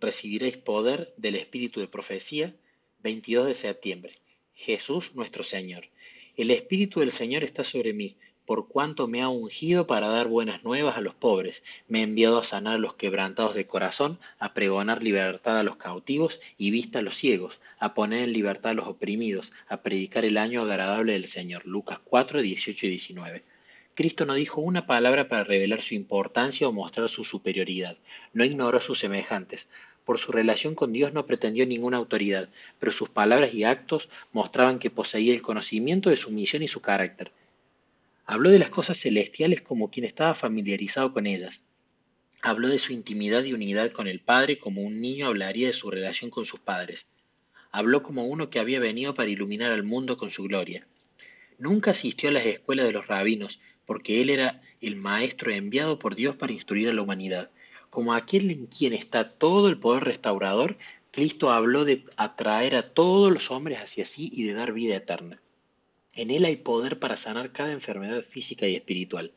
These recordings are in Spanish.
recibiréis poder del Espíritu de profecía, 22 de septiembre. Jesús nuestro Señor. El Espíritu del Señor está sobre mí, por cuanto me ha ungido para dar buenas nuevas a los pobres, me ha enviado a sanar a los quebrantados de corazón, a pregonar libertad a los cautivos y vista a los ciegos, a poner en libertad a los oprimidos, a predicar el año agradable del Señor. Lucas 4, 18 y 19. Cristo no dijo una palabra para revelar su importancia o mostrar su superioridad. No ignoró a sus semejantes. Por su relación con Dios no pretendió ninguna autoridad, pero sus palabras y actos mostraban que poseía el conocimiento de su misión y su carácter. Habló de las cosas celestiales como quien estaba familiarizado con ellas. Habló de su intimidad y unidad con el Padre como un niño hablaría de su relación con sus padres. Habló como uno que había venido para iluminar al mundo con su gloria. Nunca asistió a las escuelas de los rabinos, porque él era el maestro enviado por Dios para instruir a la humanidad. Como aquel en quien está todo el poder restaurador, Cristo habló de atraer a todos los hombres hacia sí y de dar vida eterna. En Él hay poder para sanar cada enfermedad física y espiritual.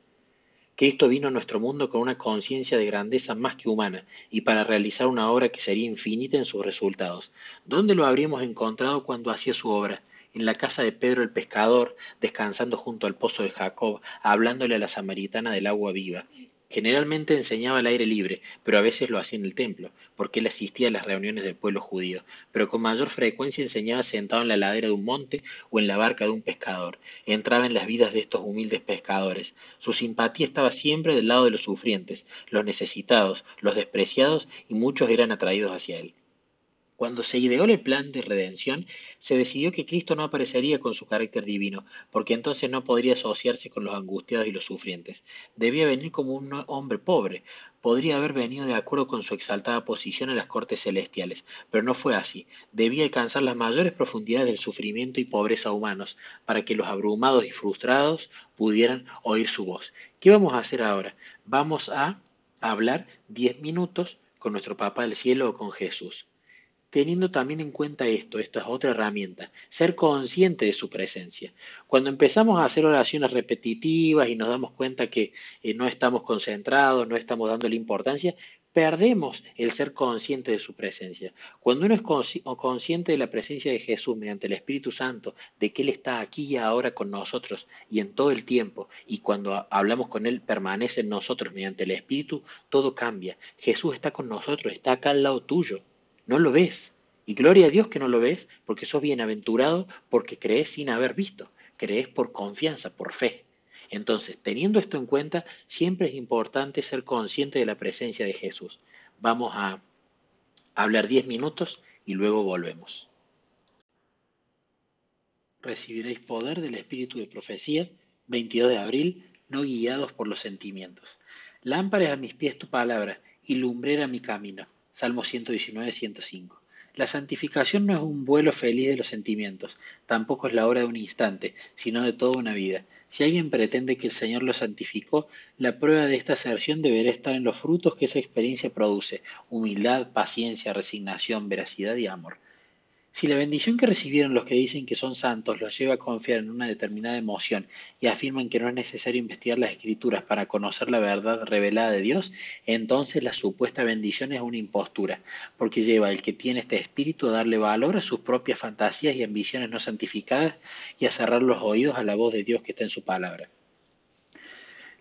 Cristo vino a nuestro mundo con una conciencia de grandeza más que humana y para realizar una obra que sería infinita en sus resultados. ¿Dónde lo habríamos encontrado cuando hacía su obra? En la casa de Pedro el pescador, descansando junto al pozo de Jacob, hablándole a la samaritana del agua viva. Generalmente enseñaba al aire libre, pero a veces lo hacía en el templo, porque él asistía a las reuniones del pueblo judío, pero con mayor frecuencia enseñaba sentado en la ladera de un monte o en la barca de un pescador. Entraba en las vidas de estos humildes pescadores. Su simpatía estaba siempre del lado de los sufrientes, los necesitados, los despreciados, y muchos eran atraídos hacia él. Cuando se ideó el plan de redención, se decidió que Cristo no aparecería con su carácter divino, porque entonces no podría asociarse con los angustiados y los sufrientes. Debía venir como un hombre pobre. Podría haber venido de acuerdo con su exaltada posición en las cortes celestiales, pero no fue así. Debía alcanzar las mayores profundidades del sufrimiento y pobreza humanos, para que los abrumados y frustrados pudieran oír su voz. ¿Qué vamos a hacer ahora? Vamos a hablar diez minutos con nuestro Papa del Cielo o con Jesús teniendo también en cuenta esto, esta es otra herramienta, ser consciente de su presencia. Cuando empezamos a hacer oraciones repetitivas y nos damos cuenta que eh, no estamos concentrados, no estamos dándole importancia, perdemos el ser consciente de su presencia. Cuando uno es consciente de la presencia de Jesús mediante el Espíritu Santo, de que Él está aquí y ahora con nosotros y en todo el tiempo, y cuando hablamos con Él permanece en nosotros mediante el Espíritu, todo cambia. Jesús está con nosotros, está acá al lado tuyo. No lo ves. Y gloria a Dios que no lo ves, porque sos bienaventurado, porque crees sin haber visto. Crees por confianza, por fe. Entonces, teniendo esto en cuenta, siempre es importante ser consciente de la presencia de Jesús. Vamos a hablar 10 minutos y luego volvemos. Recibiréis poder del Espíritu de Profecía, 22 de abril, no guiados por los sentimientos. Lámparas a mis pies tu palabra y lumbrera mi camino. Salmo 119, 105. La santificación no es un vuelo feliz de los sentimientos, tampoco es la hora de un instante, sino de toda una vida. Si alguien pretende que el Señor lo santificó, la prueba de esta aserción deberá estar en los frutos que esa experiencia produce, humildad, paciencia, resignación, veracidad y amor. Si la bendición que recibieron los que dicen que son santos los lleva a confiar en una determinada emoción y afirman que no es necesario investigar las escrituras para conocer la verdad revelada de Dios, entonces la supuesta bendición es una impostura, porque lleva al que tiene este espíritu a darle valor a sus propias fantasías y ambiciones no santificadas y a cerrar los oídos a la voz de Dios que está en su palabra.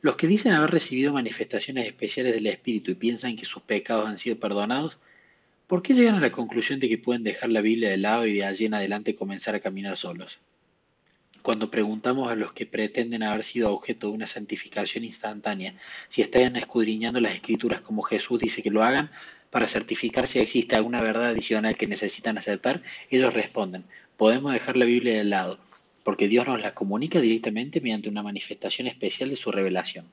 Los que dicen haber recibido manifestaciones especiales del Espíritu y piensan que sus pecados han sido perdonados, ¿Por qué llegan a la conclusión de que pueden dejar la Biblia de lado y de allí en adelante comenzar a caminar solos? Cuando preguntamos a los que pretenden haber sido objeto de una santificación instantánea si están escudriñando las escrituras como Jesús dice que lo hagan para certificar si existe alguna verdad adicional que necesitan aceptar, ellos responden, podemos dejar la Biblia de lado, porque Dios nos la comunica directamente mediante una manifestación especial de su revelación.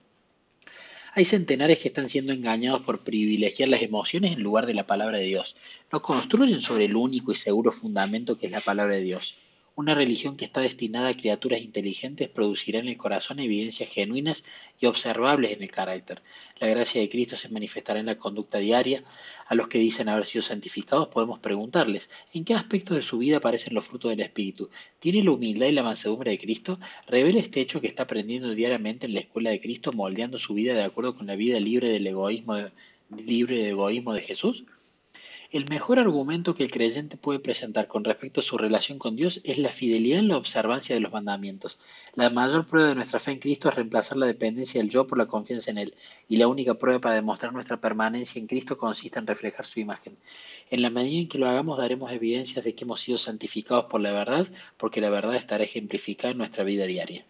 Hay centenares que están siendo engañados por privilegiar las emociones en lugar de la palabra de Dios. No construyen sobre el único y seguro fundamento que es la palabra de Dios. Una religión que está destinada a criaturas inteligentes producirá en el corazón evidencias genuinas y observables en el carácter. La gracia de Cristo se manifestará en la conducta diaria. A los que dicen haber sido santificados podemos preguntarles, ¿en qué aspectos de su vida aparecen los frutos del Espíritu? ¿Tiene la humildad y la mansedumbre de Cristo? ¿Revela este hecho que está aprendiendo diariamente en la escuela de Cristo, moldeando su vida de acuerdo con la vida libre del egoísmo libre de egoísmo de Jesús? El mejor argumento que el creyente puede presentar con respecto a su relación con Dios es la fidelidad en la observancia de los mandamientos. La mayor prueba de nuestra fe en Cristo es reemplazar la dependencia del yo por la confianza en Él, y la única prueba para demostrar nuestra permanencia en Cristo consiste en reflejar su imagen. En la medida en que lo hagamos daremos evidencias de que hemos sido santificados por la verdad, porque la verdad estará ejemplificada en nuestra vida diaria.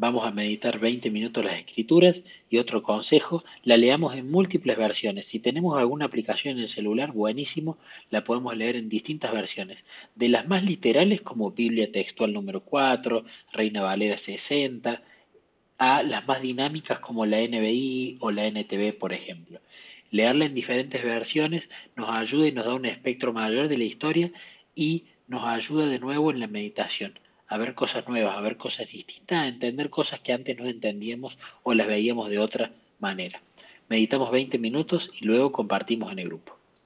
Vamos a meditar 20 minutos las escrituras y otro consejo, la leamos en múltiples versiones. Si tenemos alguna aplicación en el celular, buenísimo, la podemos leer en distintas versiones. De las más literales como Biblia textual número 4, Reina Valera 60, a las más dinámicas como la NBI o la NTV, por ejemplo. Leerla en diferentes versiones nos ayuda y nos da un espectro mayor de la historia y nos ayuda de nuevo en la meditación a ver cosas nuevas, a ver cosas distintas, a entender cosas que antes no entendíamos o las veíamos de otra manera. Meditamos 20 minutos y luego compartimos en el grupo.